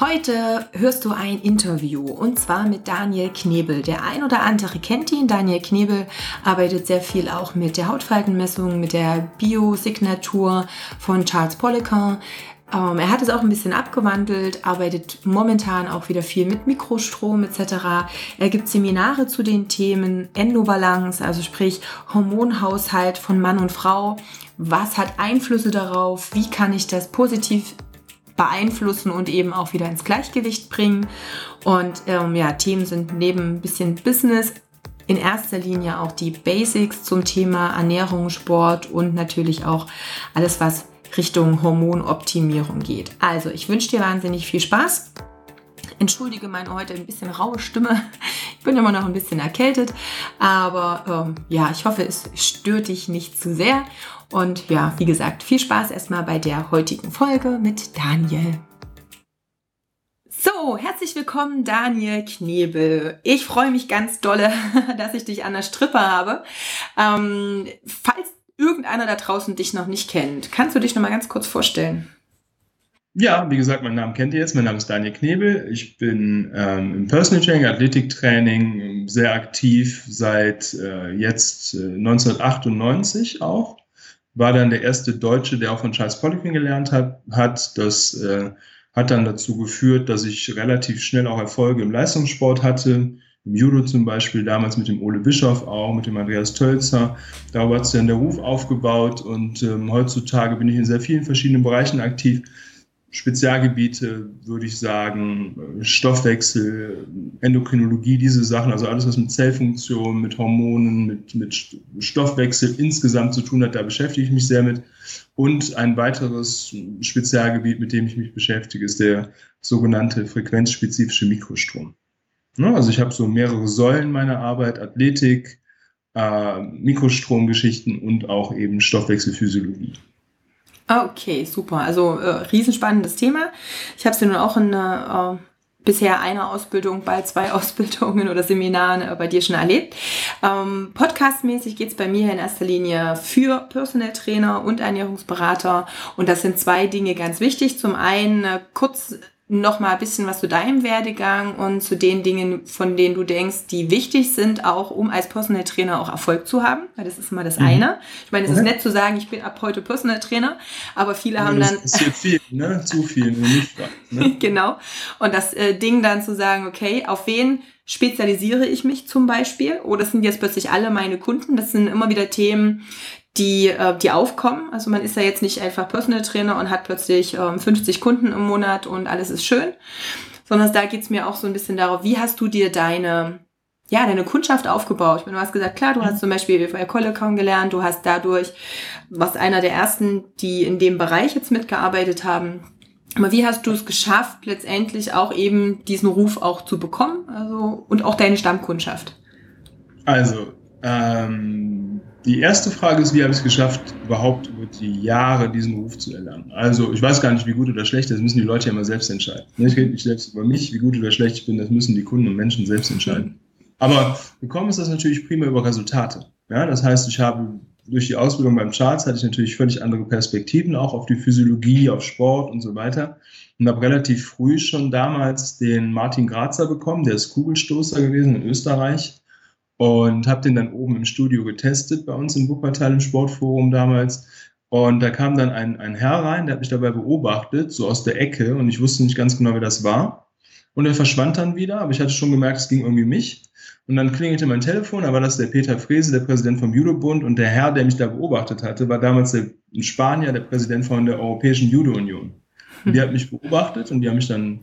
Heute hörst du ein Interview und zwar mit Daniel Knebel. Der ein oder andere kennt ihn. Daniel Knebel arbeitet sehr viel auch mit der Hautfaltenmessung, mit der Biosignatur von Charles Poliquin. Ähm, er hat es auch ein bisschen abgewandelt, arbeitet momentan auch wieder viel mit Mikrostrom etc. Er gibt Seminare zu den Themen Endobalance, also sprich Hormonhaushalt von Mann und Frau. Was hat Einflüsse darauf? Wie kann ich das positiv beeinflussen und eben auch wieder ins Gleichgewicht bringen. Und ähm, ja, Themen sind neben ein bisschen Business in erster Linie auch die Basics zum Thema Ernährung, Sport und natürlich auch alles, was Richtung Hormonoptimierung geht. Also, ich wünsche dir wahnsinnig viel Spaß. Entschuldige meine heute ein bisschen raue Stimme. Ich bin immer noch ein bisschen erkältet, aber ähm, ja, ich hoffe, es stört dich nicht zu sehr. Und ja, wie gesagt, viel Spaß erstmal bei der heutigen Folge mit Daniel. So, herzlich willkommen, Daniel Knebel. Ich freue mich ganz dolle, dass ich dich an der Strippe habe. Ähm, falls irgendeiner da draußen dich noch nicht kennt, kannst du dich noch mal ganz kurz vorstellen? Ja, wie gesagt, meinen Namen kennt ihr jetzt. Mein Name ist Daniel Knebel. Ich bin ähm, im Personal Training, Athletiktraining sehr aktiv seit äh, jetzt äh, 1998 auch war dann der erste Deutsche, der auch von Charles Poliquin gelernt hat. hat. Das äh, hat dann dazu geführt, dass ich relativ schnell auch Erfolge im Leistungssport hatte. Im Judo zum Beispiel, damals mit dem Ole Bischof auch, mit dem Andreas Tölzer. Darüber hat sich dann der Ruf aufgebaut und ähm, heutzutage bin ich in sehr vielen verschiedenen Bereichen aktiv. Spezialgebiete, würde ich sagen, Stoffwechsel, Endokrinologie, diese Sachen, also alles, was mit Zellfunktion, mit Hormonen, mit, mit Stoffwechsel insgesamt zu tun hat, da beschäftige ich mich sehr mit. Und ein weiteres Spezialgebiet, mit dem ich mich beschäftige, ist der sogenannte frequenzspezifische Mikrostrom. Ne, also ich habe so mehrere Säulen meiner Arbeit, Athletik, äh, Mikrostromgeschichten und auch eben Stoffwechselphysiologie. Okay, super. Also äh, riesenspannendes Thema. Ich habe es ja nun auch in äh, bisher einer Ausbildung, bald zwei Ausbildungen oder Seminaren äh, bei dir schon erlebt. Ähm, Podcastmäßig geht es bei mir in erster Linie für Personal Trainer und Ernährungsberater. Und das sind zwei Dinge ganz wichtig. Zum einen äh, kurz noch mal ein bisschen was zu deinem Werdegang und zu den Dingen, von denen du denkst, die wichtig sind, auch um als Personal Trainer auch Erfolg zu haben. Weil das ist immer das mhm. eine. Ich meine, es ist nett zu sagen, ich bin ab heute Personal Trainer, aber viele ja, haben dann. Das ist hier viel, ne? Zu viel, nicht ne? Genau. Und das äh, Ding dann zu sagen, okay, auf wen spezialisiere ich mich zum Beispiel? Oder sind jetzt plötzlich alle meine Kunden? Das sind immer wieder Themen, die, äh, die aufkommen. Also man ist ja jetzt nicht einfach Personal Trainer und hat plötzlich ähm, 50 Kunden im Monat und alles ist schön, sondern da geht's mir auch so ein bisschen darauf, wie hast du dir deine ja, deine Kundschaft aufgebaut. Ich meine, du hast gesagt, klar, du hast zum Beispiel bei Collecon gelernt, du hast dadurch, was einer der ersten, die in dem Bereich jetzt mitgearbeitet haben. Aber wie hast du es geschafft, letztendlich auch eben diesen Ruf auch zu bekommen? Also, und auch deine Stammkundschaft? Also, ähm, die erste Frage ist, wie habe ich es geschafft, überhaupt über die Jahre diesen Ruf zu erlangen? Also ich weiß gar nicht, wie gut oder schlecht, das müssen die Leute ja mal selbst entscheiden. Ich rede nicht selbst über mich, wie gut oder schlecht ich bin, das müssen die Kunden und Menschen selbst entscheiden. Aber gekommen ist das natürlich prima über Resultate. Ja, das heißt, ich habe durch die Ausbildung beim Charles hatte ich natürlich völlig andere Perspektiven, auch auf die Physiologie, auf Sport und so weiter. Und habe relativ früh schon damals den Martin Grazer bekommen, der ist Kugelstoßer gewesen in Österreich und habe den dann oben im Studio getestet bei uns in Wuppertal im Sportforum damals. Und da kam dann ein, ein Herr rein, der hat mich dabei beobachtet, so aus der Ecke, und ich wusste nicht ganz genau, wer das war. Und er verschwand dann wieder, aber ich hatte schon gemerkt, es ging irgendwie mich. Und dann klingelte mein Telefon, war das der Peter Frese, der Präsident vom Judo-Bund. Und der Herr, der mich da beobachtet hatte, war damals der, ein Spanier, der Präsident von der Europäischen Judo-Union. Und die hat mich beobachtet und die haben mich dann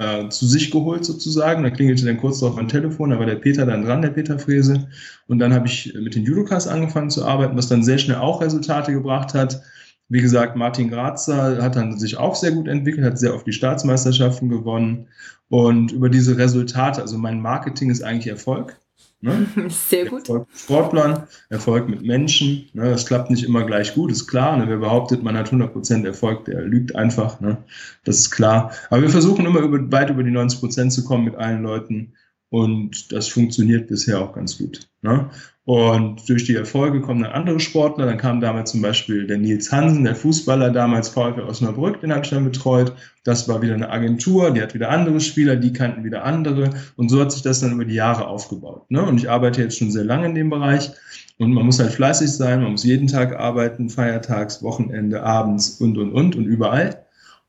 äh, zu sich geholt sozusagen. Da klingelte dann kurz darauf mein Telefon, da war der Peter dann dran, der Peter Frese. Und dann habe ich mit den Judokas angefangen zu arbeiten, was dann sehr schnell auch Resultate gebracht hat. Wie gesagt, Martin Grazer hat dann sich auch sehr gut entwickelt, hat sehr oft die Staatsmeisterschaften gewonnen. Und über diese Resultate, also mein Marketing ist eigentlich Erfolg. Ne? Sehr gut. Erfolg mit Sportlern, Erfolg mit Menschen. Ne? Das klappt nicht immer gleich gut, ist klar. Ne? Wer behauptet, man hat 100% Erfolg, der lügt einfach. Ne? Das ist klar. Aber wir versuchen immer über, weit über die 90% zu kommen mit allen Leuten. Und das funktioniert bisher auch ganz gut. Ne? Und durch die Erfolge kommen dann andere Sportler. Dann kam damals zum Beispiel der Nils Hansen, der Fußballer, damals VfL Osnabrück, den habe ich dann betreut. Das war wieder eine Agentur, die hat wieder andere Spieler, die kannten wieder andere. Und so hat sich das dann über die Jahre aufgebaut. Ne? Und ich arbeite jetzt schon sehr lange in dem Bereich. Und man muss halt fleißig sein, man muss jeden Tag arbeiten, feiertags, Wochenende, abends und, und, und und überall.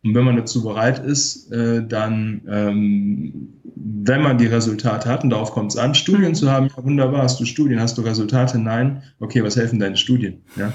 Und wenn man dazu bereit ist, äh, dann, ähm, wenn man die Resultate hat, und darauf kommt es an, Studien zu haben, ja wunderbar, hast du Studien, hast du Resultate? Nein. Okay, was helfen deine Studien? Ja,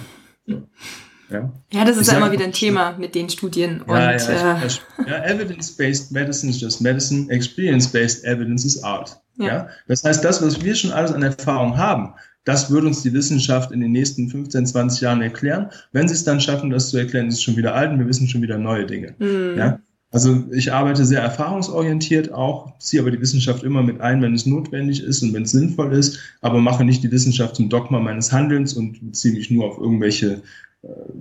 ja. ja das ist ja immer wieder ein Thema mit den Studien. Und, ja, ja, äh, ja Evidence-based medicine is just medicine, experience-based evidence is art. Ja. ja. Das heißt, das, was wir schon alles an Erfahrung haben, das wird uns die Wissenschaft in den nächsten 15, 20 Jahren erklären. Wenn sie es dann schaffen, das zu erklären, ist es schon wieder alt und wir wissen schon wieder neue Dinge. Mhm. Ja? Also ich arbeite sehr erfahrungsorientiert auch, ziehe aber die Wissenschaft immer mit ein, wenn es notwendig ist und wenn es sinnvoll ist, aber mache nicht die Wissenschaft zum Dogma meines Handelns und beziehe mich nur auf irgendwelche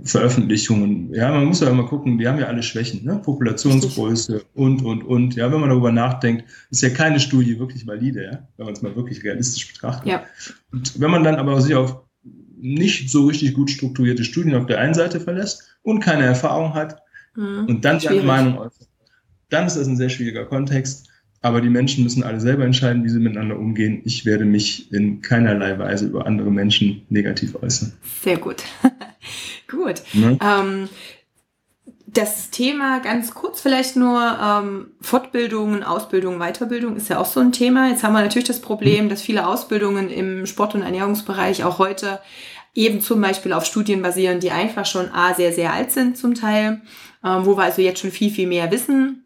Veröffentlichungen. Ja, man muss ja immer gucken, die haben ja alle Schwächen, ne? Populationsgröße und, und, und. Ja, wenn man darüber nachdenkt, ist ja keine Studie wirklich valide, ja? wenn man es mal wirklich realistisch betrachtet. Ja. Und wenn man dann aber sich auf nicht so richtig gut strukturierte Studien auf der einen Seite verlässt und keine Erfahrung hat mhm. und dann seine Meinung äußert, dann ist das ein sehr schwieriger Kontext. Aber die Menschen müssen alle selber entscheiden, wie sie miteinander umgehen. Ich werde mich in keinerlei Weise über andere Menschen negativ äußern. Sehr gut. gut. Ne? Ähm, das Thema ganz kurz vielleicht nur ähm, Fortbildungen, Ausbildung, Weiterbildung ist ja auch so ein Thema. Jetzt haben wir natürlich das Problem, dass viele Ausbildungen im Sport- und Ernährungsbereich auch heute eben zum Beispiel auf Studien basieren, die einfach schon A, sehr, sehr alt sind zum Teil, ähm, wo wir also jetzt schon viel, viel mehr wissen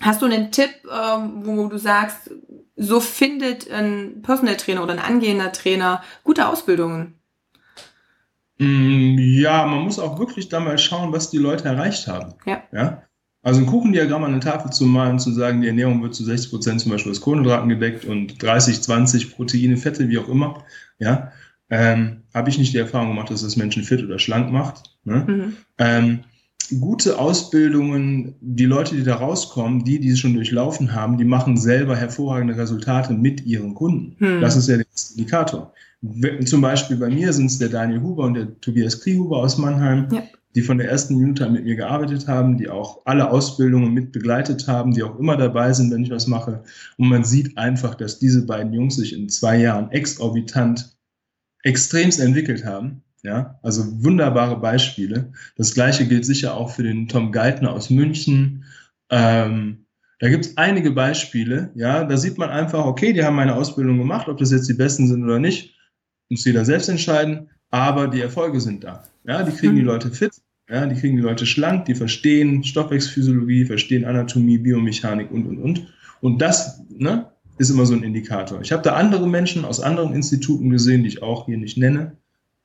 Hast du einen Tipp, ähm, wo du sagst, so findet ein Personal Trainer oder ein angehender Trainer gute Ausbildungen? Mm, ja, man muss auch wirklich da mal schauen, was die Leute erreicht haben. Ja. ja? Also ein Kuchendiagramm an eine Tafel zu malen, zu sagen, die Ernährung wird zu 60 Prozent zum Beispiel aus Kohlenhydraten gedeckt und 30, 20 Proteine, Fette, wie auch immer. Ja, ähm, habe ich nicht die Erfahrung gemacht, dass das Menschen fit oder schlank macht. Ne? Mhm. Ähm, gute Ausbildungen, die Leute, die da rauskommen, die, die es schon durchlaufen haben, die machen selber hervorragende Resultate mit ihren Kunden. Hm. Das ist ja der Indikator. Zum Beispiel bei mir sind es der Daniel Huber und der Tobias Kriehuber aus Mannheim, ja. die von der ersten Minute an mit mir gearbeitet haben, die auch alle Ausbildungen mit begleitet haben, die auch immer dabei sind, wenn ich was mache. Und man sieht einfach, dass diese beiden Jungs sich in zwei Jahren exorbitant extremst entwickelt haben ja, also wunderbare Beispiele. Das gleiche gilt sicher auch für den Tom Geithner aus München. Ähm, da gibt es einige Beispiele, ja, da sieht man einfach, okay, die haben meine Ausbildung gemacht, ob das jetzt die besten sind oder nicht, muss jeder selbst entscheiden, aber die Erfolge sind da. Ja, die kriegen die mhm. Leute fit, ja, die kriegen die Leute schlank, die verstehen Stoffwechselphysiologie, verstehen Anatomie, Biomechanik und, und, und. Und das ne, ist immer so ein Indikator. Ich habe da andere Menschen aus anderen Instituten gesehen, die ich auch hier nicht nenne,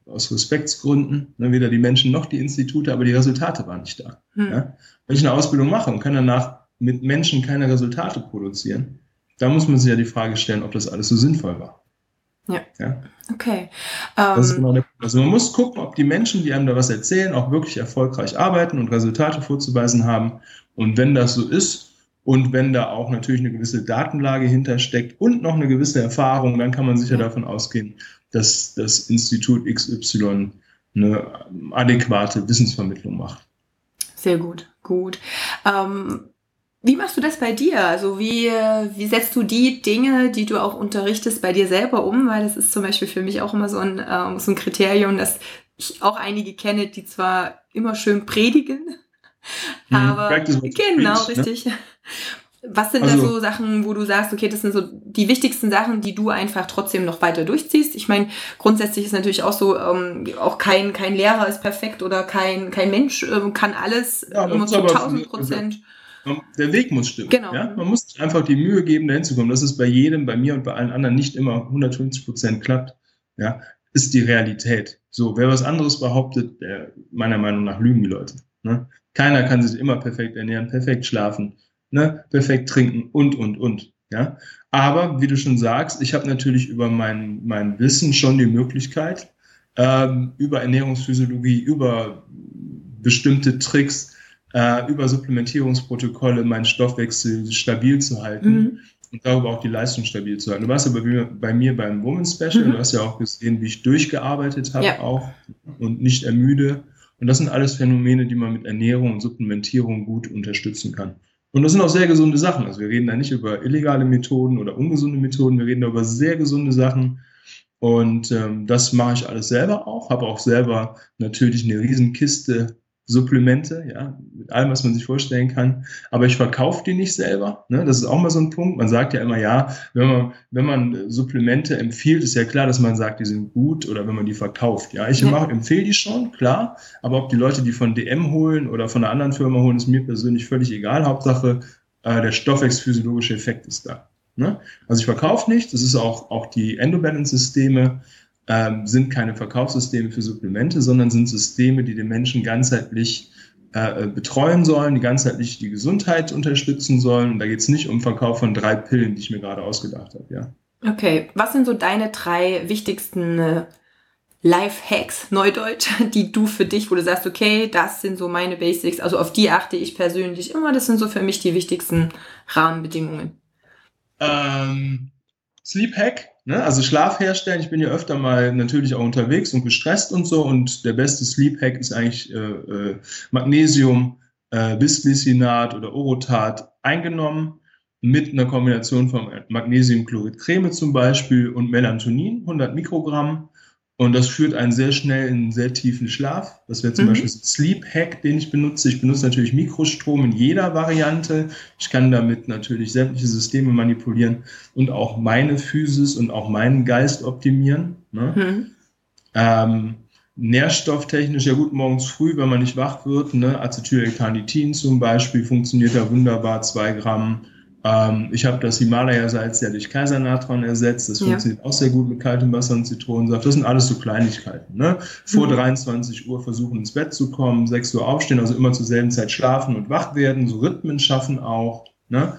aus Respektsgründen, ne, weder die Menschen noch die Institute, aber die Resultate waren nicht da. Hm. Ja? Wenn ich eine Ausbildung mache und kann danach mit Menschen keine Resultate produzieren, da muss man sich ja die Frage stellen, ob das alles so sinnvoll war. Ja. ja? Okay. Das ist ähm, genau der Punkt. Also man muss gucken, ob die Menschen, die einem da was erzählen, auch wirklich erfolgreich arbeiten und Resultate vorzuweisen haben. Und wenn das so ist, und wenn da auch natürlich eine gewisse Datenlage hintersteckt und noch eine gewisse Erfahrung, dann kann man sicher davon ausgehen, dass das Institut XY eine adäquate Wissensvermittlung macht. Sehr gut, gut. Ähm, wie machst du das bei dir? Also wie, wie setzt du die Dinge, die du auch unterrichtest, bei dir selber um? Weil das ist zum Beispiel für mich auch immer so ein, ähm, so ein Kriterium, dass ich auch einige kenne, die zwar immer schön predigen, hm, aber genau, preach, ne? richtig. Ne? Was sind also, da so Sachen, wo du sagst, okay, das sind so die wichtigsten Sachen, die du einfach trotzdem noch weiter durchziehst? Ich meine, grundsätzlich ist natürlich auch so, ähm, auch kein, kein Lehrer ist perfekt oder kein, kein Mensch ähm, kann alles ja, immer zu 1000 Prozent. Der Weg muss stimmen. Genau. Ja? Man muss sich einfach die Mühe geben, dahin zu kommen. Dass es bei jedem, bei mir und bei allen anderen nicht immer 150 Prozent klappt, ja, ist die Realität. So, wer was anderes behauptet, der, meiner Meinung nach lügen die Leute. Ne? Keiner kann sich immer perfekt ernähren, perfekt schlafen, ne, perfekt trinken und, und, und. Ja? Aber wie du schon sagst, ich habe natürlich über mein, mein Wissen schon die Möglichkeit, ähm, über Ernährungsphysiologie, über bestimmte Tricks, äh, über Supplementierungsprotokolle meinen Stoffwechsel stabil zu halten. Mhm und darüber auch die Leistung stabil zu halten. Du warst ja bei, bei mir beim Woman Special, mhm. du hast ja auch gesehen, wie ich durchgearbeitet habe ja. auch und nicht ermüde. Und das sind alles Phänomene, die man mit Ernährung und Supplementierung gut unterstützen kann. Und das sind auch sehr gesunde Sachen. Also wir reden da nicht über illegale Methoden oder ungesunde Methoden, wir reden da über sehr gesunde Sachen. Und ähm, das mache ich alles selber auch, habe auch selber natürlich eine Riesenkiste Supplemente, ja, mit allem, was man sich vorstellen kann. Aber ich verkaufe die nicht selber. Ne? Das ist auch mal so ein Punkt. Man sagt ja immer, ja, wenn man, wenn man Supplemente empfiehlt, ist ja klar, dass man sagt, die sind gut oder wenn man die verkauft. Ja, ich ja. empfehle die schon, klar. Aber ob die Leute die von DM holen oder von einer anderen Firma holen, ist mir persönlich völlig egal. Hauptsache, äh, der stoffwechselphysiologische Effekt ist da. Ne? Also ich verkaufe nicht. Das ist auch, auch die Endobalance-Systeme ähm, sind keine Verkaufssysteme für Supplemente, sondern sind Systeme, die den Menschen ganzheitlich äh, betreuen sollen, die ganzheitlich die Gesundheit unterstützen sollen. Und da geht es nicht um Verkauf von drei Pillen, die ich mir gerade ausgedacht habe, ja. Okay, was sind so deine drei wichtigsten äh, Life-Hacks, Neudeutsch, die du für dich, wo du sagst, okay, das sind so meine Basics, also auf die achte ich persönlich immer, das sind so für mich die wichtigsten Rahmenbedingungen. Ähm, Sleep Hack, ne? also Schlaf herstellen. Ich bin ja öfter mal natürlich auch unterwegs und gestresst und so. Und der beste Sleep Hack ist eigentlich äh, äh, Magnesium, äh, Bisglycinat oder Orotat eingenommen mit einer Kombination von Magnesiumchlorid-Creme zum Beispiel und Melatonin, 100 Mikrogramm. Und das führt einen sehr schnell in einen sehr tiefen Schlaf. Das wäre zum mhm. Beispiel Sleep Hack, den ich benutze. Ich benutze natürlich Mikrostrom in jeder Variante. Ich kann damit natürlich sämtliche Systeme manipulieren und auch meine Physis und auch meinen Geist optimieren. Ne? Mhm. Ähm, nährstofftechnisch, ja gut, morgens früh, wenn man nicht wach wird, ne? Acetylcarnitin zum Beispiel funktioniert da wunderbar, zwei Gramm ähm, ich habe das Himalaya-Salz ja durch Kaisernatron ersetzt. Das ja. funktioniert auch sehr gut mit kaltem Wasser und Zitronensaft. Das sind alles so Kleinigkeiten. Ne? Vor mhm. 23 Uhr versuchen ins Bett zu kommen, 6 Uhr aufstehen, also immer zur selben Zeit schlafen und wach werden, so Rhythmen schaffen auch. Ne?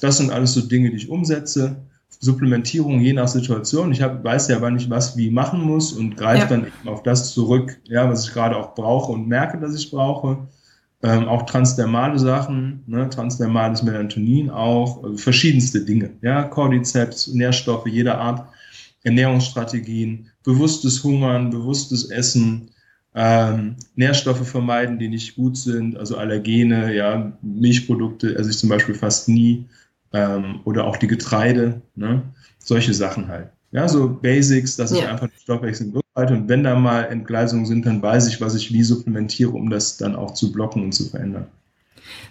Das sind alles so Dinge, die ich umsetze. Supplementierung je nach Situation. Ich hab, weiß ja, wann ich was wie machen muss und greife ja. dann eben auf das zurück, ja, was ich gerade auch brauche und merke, dass ich brauche. Ähm, auch transdermale Sachen, ne, transdermales Melatonin auch, also verschiedenste Dinge, ja, Cordyceps, Nährstoffe jeder Art, Ernährungsstrategien, bewusstes Hungern, bewusstes Essen, ähm, Nährstoffe vermeiden, die nicht gut sind, also Allergene, ja, Milchprodukte esse ich zum Beispiel fast nie, ähm, oder auch die Getreide, ne, solche Sachen halt. Ja, so Basics, dass ja. ich einfach den Stoffwechsel halte und wenn da mal Entgleisungen sind, dann weiß ich, was ich wie supplementiere, um das dann auch zu blocken und zu verändern.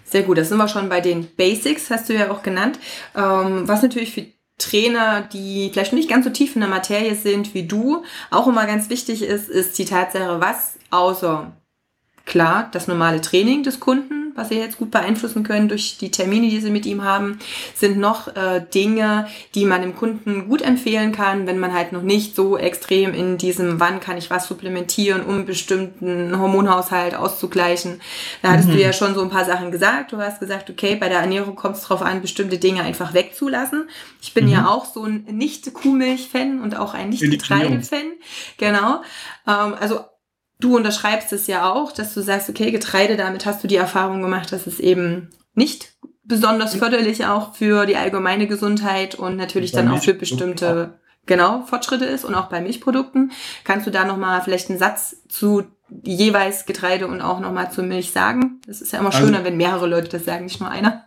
Sehr gut, das sind wir schon bei den Basics, hast du ja auch genannt. Ähm, was natürlich für Trainer, die vielleicht nicht ganz so tief in der Materie sind wie du, auch immer ganz wichtig ist, ist die Tatsache, was außer klar das normale Training des Kunden was Sie jetzt gut beeinflussen können durch die Termine, die Sie mit ihm haben, sind noch äh, Dinge, die man dem Kunden gut empfehlen kann, wenn man halt noch nicht so extrem in diesem, wann kann ich was supplementieren, um bestimmten Hormonhaushalt auszugleichen. Da hattest mhm. du ja schon so ein paar Sachen gesagt. Du hast gesagt, okay, bei der Ernährung kommt es darauf an, bestimmte Dinge einfach wegzulassen. Ich bin mhm. ja auch so ein Nicht-Kuhmilch-Fan und auch ein Nicht-Getreide-Fan. Genau. Ähm, also du unterschreibst es ja auch, dass du sagst, okay, Getreide, damit hast du die Erfahrung gemacht, dass es eben nicht besonders förderlich auch für die allgemeine Gesundheit und natürlich dann auch für bestimmte genau Fortschritte ist und auch bei Milchprodukten. Kannst du da noch mal vielleicht einen Satz zu jeweils Getreide und auch noch mal zur Milch sagen? Das ist ja immer also schöner, also, wenn mehrere Leute das sagen, nicht nur einer.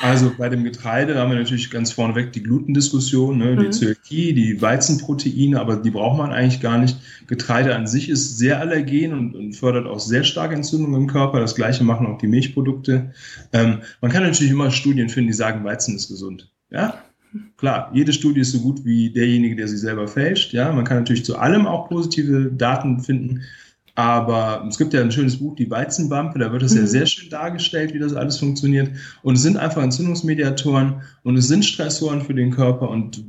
Also bei dem Getreide haben wir natürlich ganz vorneweg die Glutendiskussion, ne, die mhm. Zöliakie, die Weizenproteine, aber die braucht man eigentlich gar nicht. Getreide an sich ist sehr allergen und, und fördert auch sehr starke Entzündungen im Körper. Das gleiche machen auch die Milchprodukte. Ähm, man kann natürlich immer Studien finden, die sagen, Weizen ist gesund. Ja, klar, jede Studie ist so gut wie derjenige, der sie selber fälscht. Ja, man kann natürlich zu allem auch positive Daten finden. Aber es gibt ja ein schönes Buch, die Weizenwampe, da wird es mhm. ja sehr schön dargestellt, wie das alles funktioniert. Und es sind einfach Entzündungsmediatoren und es sind Stressoren für den Körper und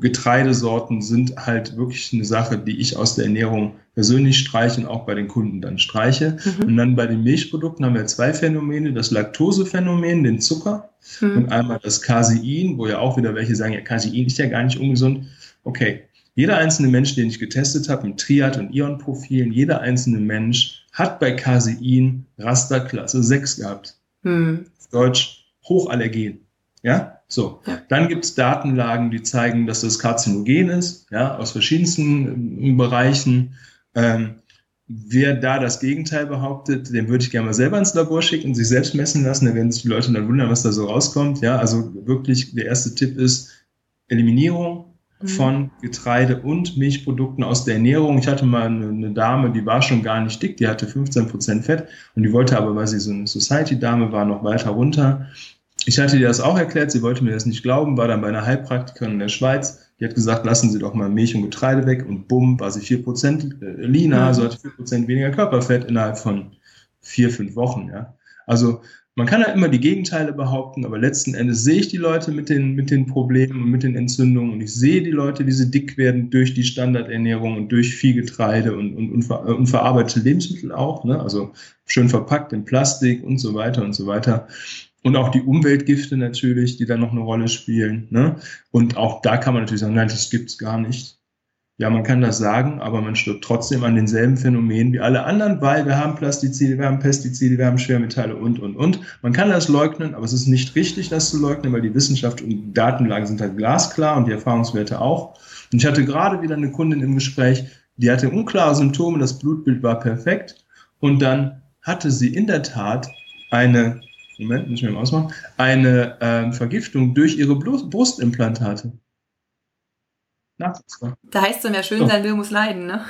Getreidesorten sind halt wirklich eine Sache, die ich aus der Ernährung persönlich streiche und auch bei den Kunden dann streiche. Mhm. Und dann bei den Milchprodukten haben wir zwei Phänomene, das Laktosephänomen, den Zucker mhm. und einmal das Casein, wo ja auch wieder welche sagen, ja, Casein ist ja gar nicht ungesund. Okay, jeder einzelne Mensch, den ich getestet habe mit Triad- und Ion-Profilen, jeder einzelne Mensch hat bei Casein Rasterklasse 6 gehabt. Mhm. Deutsch hochallergen. Ja, so. Ja. Dann gibt es Datenlagen, die zeigen, dass das karzinogen ist, ja, aus verschiedensten äh, Bereichen. Ähm, wer da das Gegenteil behauptet, den würde ich gerne mal selber ins Labor schicken und sich selbst messen lassen. Da werden sich die Leute dann wundern, was da so rauskommt. Ja, also wirklich, der erste Tipp ist Eliminierung mhm. von Getreide und Milchprodukten aus der Ernährung. Ich hatte mal eine, eine Dame, die war schon gar nicht dick, die hatte 15 Prozent Fett und die wollte aber, weil sie so eine Society-Dame war, noch weiter runter ich hatte ihr das auch erklärt, sie wollte mir das nicht glauben, war dann bei einer Heilpraktikerin in der Schweiz. Die hat gesagt, lassen Sie doch mal Milch und Getreide weg und bumm, war sie 4% äh, leaner, mhm. also hatte 4% weniger Körperfett innerhalb von vier, fünf Wochen. Ja. Also man kann ja immer die Gegenteile behaupten, aber letzten Endes sehe ich die Leute mit den, mit den Problemen und mit den Entzündungen und ich sehe die Leute, die sie dick werden durch die Standardernährung und durch viel Getreide und, und, und, und verarbeitete Lebensmittel auch, ne? also schön verpackt in Plastik und so weiter und so weiter. Und auch die Umweltgifte natürlich, die dann noch eine Rolle spielen. Ne? Und auch da kann man natürlich sagen, nein, das gibt's gar nicht. Ja, man kann das sagen, aber man stirbt trotzdem an denselben Phänomenen wie alle anderen, weil wir haben Plastizide, wir haben Pestizide, wir haben Schwermetalle und, und, und. Man kann das leugnen, aber es ist nicht richtig, das zu leugnen, weil die Wissenschaft und Datenlage sind halt glasklar und die Erfahrungswerte auch. Und ich hatte gerade wieder eine Kundin im Gespräch, die hatte unklare Symptome, das Blutbild war perfekt und dann hatte sie in der Tat eine Moment, muss ich mal ausmachen, eine ähm, Vergiftung durch ihre Brustimplantate. Nachvollziehbar. Da heißt es dann ja schön so. sein will, muss leiden, ne?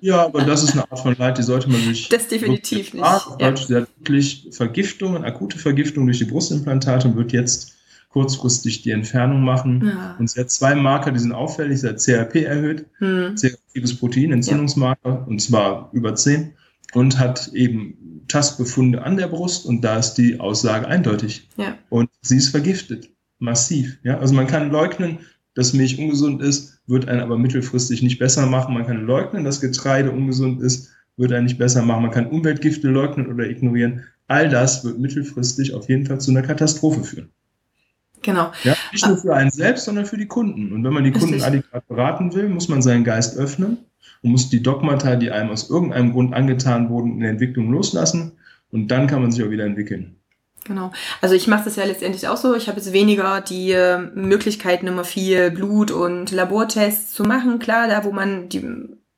Ja, aber das ist eine Art von Leid, die sollte man sich. Das definitiv nicht. Ja. Sie hat wirklich Vergiftungen, akute Vergiftung durch die Brustimplantate und wird jetzt kurzfristig die Entfernung machen. Ja. Und sie hat zwei Marker, die sind auffällig. Sie hat CRP erhöht, hm. C-reaktives Protein, Entzündungsmarker, ja. und zwar über 10 und hat eben Tastbefunde an der Brust und da ist die Aussage eindeutig. Ja. Und sie ist vergiftet, massiv. Ja? Also man kann leugnen, dass Milch ungesund ist, wird einen aber mittelfristig nicht besser machen. Man kann leugnen, dass Getreide ungesund ist, wird einen nicht besser machen. Man kann Umweltgifte leugnen oder ignorieren. All das wird mittelfristig auf jeden Fall zu einer Katastrophe führen. Genau. Ja, nicht nur für einen selbst, sondern für die Kunden. Und wenn man die Kunden Richtig. adäquat beraten will, muss man seinen Geist öffnen und muss die Dogmata, die einem aus irgendeinem Grund angetan wurden, in der Entwicklung loslassen. Und dann kann man sich auch wieder entwickeln. Genau. Also ich mache das ja letztendlich auch so. Ich habe jetzt weniger die äh, Möglichkeiten, immer viel Blut und Labortests zu machen. Klar, da wo man die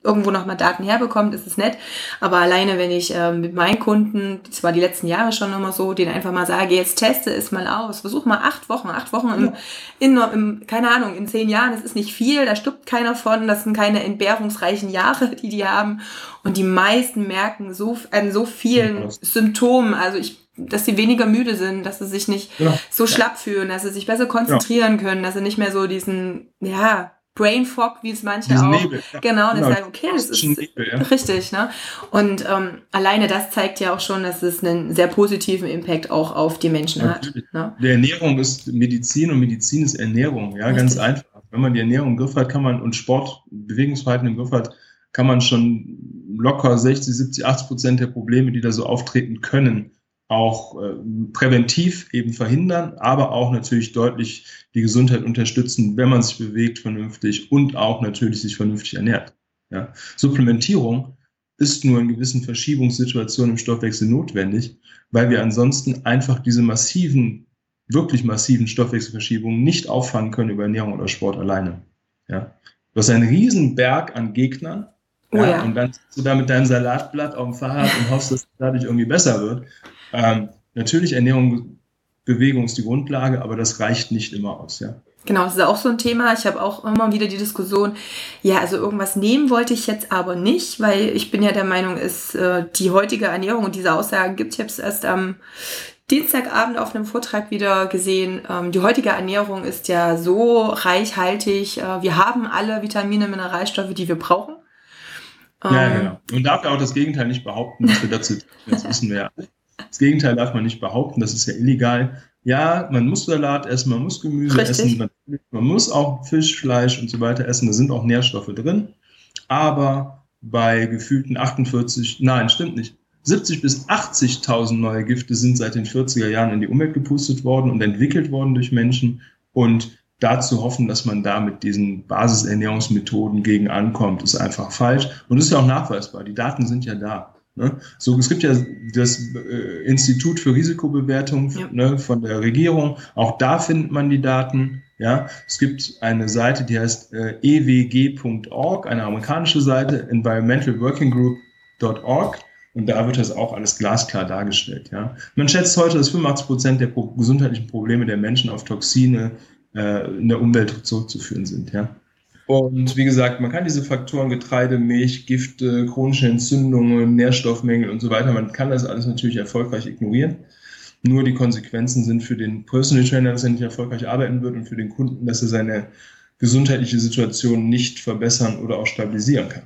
irgendwo nochmal Daten herbekommt, ist es nett. Aber alleine, wenn ich äh, mit meinen Kunden, das war die letzten Jahre schon immer so, denen einfach mal sage, jetzt teste es mal aus, versuch mal acht Wochen, acht Wochen im, in, im, keine Ahnung, in zehn Jahren, das ist nicht viel, da stirbt keiner von, das sind keine entbehrungsreichen Jahre, die die haben. Und die meisten merken so an so vielen Symptomen, also ich dass sie weniger müde sind, dass sie sich nicht genau. so schlapp fühlen, dass sie sich besser konzentrieren ja. können, dass sie nicht mehr so diesen, ja, Brain Fog, wie es manche Diesen auch. Nebel, ja. Genau, genau. okay, das ist Nebel, ja. richtig, ne? Und ähm, alleine das zeigt ja auch schon, dass es einen sehr positiven Impact auch auf die Menschen Natürlich. hat. Ne? Der Ernährung ist Medizin und Medizin ist Ernährung, ja, richtig. ganz einfach. Wenn man die Ernährung im Griff hat, kann man und Sport, Bewegungsverhalten im Griff hat, kann man schon locker 60, 70, 80 Prozent der Probleme, die da so auftreten können, auch äh, präventiv eben verhindern, aber auch natürlich deutlich die Gesundheit unterstützen, wenn man sich bewegt vernünftig und auch natürlich sich vernünftig ernährt. Ja. Supplementierung ist nur in gewissen Verschiebungssituationen im Stoffwechsel notwendig, weil wir ansonsten einfach diese massiven, wirklich massiven Stoffwechselverschiebungen nicht auffangen können über Ernährung oder Sport alleine. Ja. Du hast einen riesen Berg an Gegnern, Oh ja, ja. Und dann sitzt du da mit deinem Salatblatt auf dem Fahrrad und hoffst, dass es dadurch irgendwie besser wird. Ähm, natürlich Ernährung, Bewegung ist die Grundlage, aber das reicht nicht immer aus, ja. Genau, das ist auch so ein Thema. Ich habe auch immer wieder die Diskussion, ja, also irgendwas nehmen wollte ich jetzt aber nicht, weil ich bin ja der Meinung, ist äh, die heutige Ernährung und diese Aussagen gibt. Ich habe es erst am Dienstagabend auf einem Vortrag wieder gesehen. Ähm, die heutige Ernährung ist ja so reichhaltig. Äh, wir haben alle Vitamine, Mineralstoffe, die wir brauchen. Ja, ähm, genau. Man darf ja auch das Gegenteil nicht behaupten, was wir dazu, das wissen wir ja. Das Gegenteil darf man nicht behaupten, das ist ja illegal. Ja, man muss Salat essen, man muss Gemüse Richtig. essen, man man muss auch Fisch, Fleisch und so weiter essen, da sind auch Nährstoffe drin, aber bei gefühlten 48, nein, stimmt nicht, 70 bis 80.000 neue Gifte sind seit den 40er Jahren in die Umwelt gepustet worden und entwickelt worden durch Menschen und dazu hoffen, dass man da mit diesen Basisernährungsmethoden gegen ankommt, ist einfach falsch und ist ja auch nachweisbar. Die Daten sind ja da. Ne? So, es gibt ja das äh, Institut für Risikobewertung ja. ne, von der Regierung. Auch da findet man die Daten. Ja, es gibt eine Seite, die heißt äh, ewg.org, eine amerikanische Seite, environmentalworkinggroup.org. Und da wird das auch alles glasklar dargestellt. Ja, man schätzt heute, dass 85 Prozent der gesundheitlichen Probleme der Menschen auf Toxine äh, in der Umwelt zurückzuführen sind. Ja. Und wie gesagt, man kann diese Faktoren Getreide, Milch, Gifte, chronische Entzündungen, Nährstoffmängel und so weiter, man kann das alles natürlich erfolgreich ignorieren. Nur die Konsequenzen sind für den Personal Trainer, dass er nicht erfolgreich arbeiten wird und für den Kunden, dass er seine gesundheitliche Situation nicht verbessern oder auch stabilisieren kann.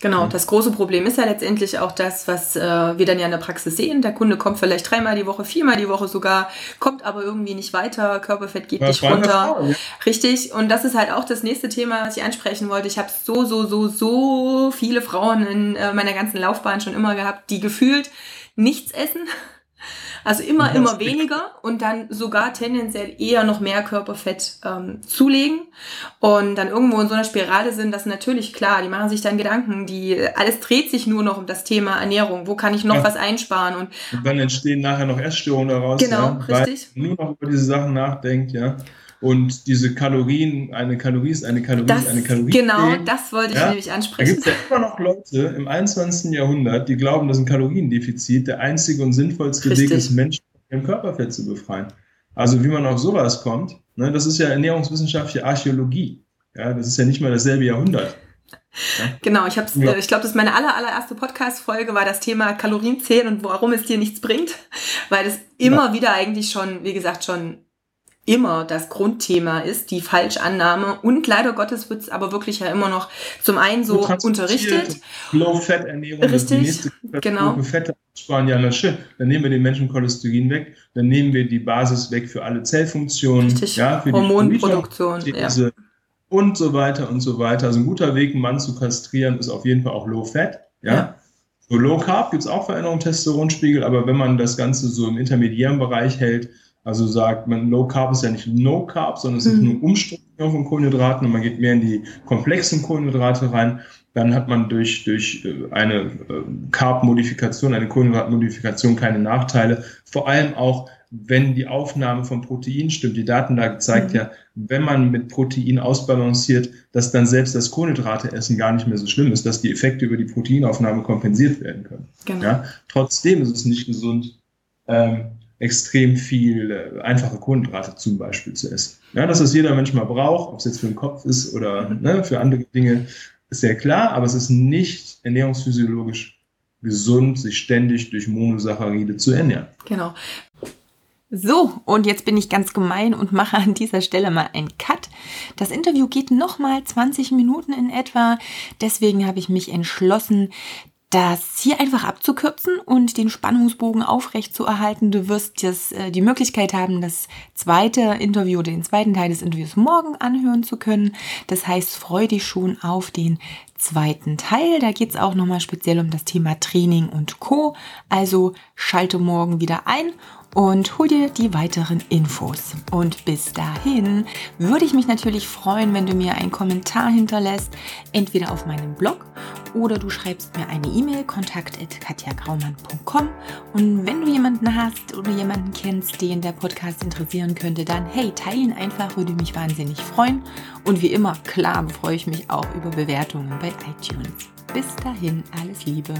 Genau, das große Problem ist ja letztendlich auch das, was äh, wir dann ja in der Praxis sehen. Der Kunde kommt vielleicht dreimal die Woche, viermal die Woche sogar, kommt aber irgendwie nicht weiter, Körperfett geht nicht runter. Frau, ja. Richtig, und das ist halt auch das nächste Thema, was ich ansprechen wollte. Ich habe so, so, so, so viele Frauen in äh, meiner ganzen Laufbahn schon immer gehabt, die gefühlt nichts essen also immer, immer weniger und dann sogar tendenziell eher noch mehr Körperfett ähm, zulegen und dann irgendwo in so einer Spirale sind, das natürlich klar, die machen sich dann Gedanken, die alles dreht sich nur noch um das Thema Ernährung, wo kann ich noch ja. was einsparen und, und dann entstehen nachher noch Essstörungen daraus, genau, ja, richtig. nur noch über diese Sachen nachdenkt, ja. Und diese Kalorien, eine Kalorie ist eine Kalorie das, ist eine Kalorie. Genau, das wollte ich ja? nämlich ansprechen. Da gibt es ja immer noch Leute im 21. Jahrhundert, die glauben, dass ein Kaloriendefizit der einzige und sinnvollste Richtig. Weg ist, Menschen im Körperfett zu befreien. Also wie man auf sowas kommt, ne, das ist ja ernährungswissenschaftliche Archäologie. Ja, das ist ja nicht mal dasselbe Jahrhundert. Ja? Genau, ich, ja. ich glaube, das ist meine aller, allererste Podcast-Folge, war das Thema Kalorienzählen und warum es dir nichts bringt, weil es immer ja. wieder eigentlich schon, wie gesagt, schon immer das Grundthema ist, die Falschannahme. Und leider Gottes wird es aber wirklich ja immer noch zum einen so unterrichtet. Low-Fat-Ernährung. Richtig, genau. Fette sparen, ja, na schön. Dann nehmen wir den Menschen Cholesterin weg, dann nehmen wir die Basis weg für alle Zellfunktionen. Richtig, ja, für Hormonproduktion. Die ja. Und so weiter und so weiter. Also ein guter Weg, einen Mann zu kastrieren, ist auf jeden Fall auch Low-Fat. Ja. ja. So Low Carb gibt es auch Veränderungen im Testosteronspiegel, aber wenn man das Ganze so im intermediären Bereich hält, also sagt man, Low Carb ist ja nicht No Carb, sondern es ist mhm. nur Umstrukturierung von Kohlenhydraten und man geht mehr in die komplexen Kohlenhydrate rein. Dann hat man durch, durch äh, eine äh, Carb-Modifikation, eine Kohlenhydratmodifikation keine Nachteile. Vor allem auch, wenn die Aufnahme von Protein stimmt. Die Daten da gezeigt mhm. ja, wenn man mit Protein ausbalanciert, dass dann selbst das Kohlenhydrate-Essen gar nicht mehr so schlimm ist, dass die Effekte über die Proteinaufnahme kompensiert werden können. Genau. Ja? Trotzdem ist es nicht gesund, ähm, extrem viel äh, einfache Kohlenhydrate zum Beispiel zu essen. Ja, dass das jeder Mensch mal braucht, ob es jetzt für den Kopf ist oder ne, für andere Dinge, ist sehr klar, aber es ist nicht ernährungsphysiologisch gesund, sich ständig durch Monosaccharide zu ernähren. Genau. So, und jetzt bin ich ganz gemein und mache an dieser Stelle mal einen Cut. Das Interview geht nochmal 20 Minuten in etwa. Deswegen habe ich mich entschlossen, das hier einfach abzukürzen und den Spannungsbogen aufrecht zu erhalten. Du wirst jetzt äh, die Möglichkeit haben, das zweite Interview, den zweiten Teil des Interviews morgen anhören zu können. Das heißt, freu dich schon auf den zweiten Teil. Da geht es auch nochmal speziell um das Thema Training und Co. Also schalte morgen wieder ein und hol dir die weiteren Infos. Und bis dahin würde ich mich natürlich freuen, wenn du mir einen Kommentar hinterlässt, entweder auf meinem Blog oder du schreibst mir eine E-Mail, kontakt.katjagraumann.com. Und wenn du jemanden hast oder jemanden kennst, den der Podcast interessieren könnte, dann hey, teilen einfach, würde mich wahnsinnig freuen. Und wie immer, klar, freue ich mich auch über Bewertungen bei iTunes. Bis dahin, alles Liebe.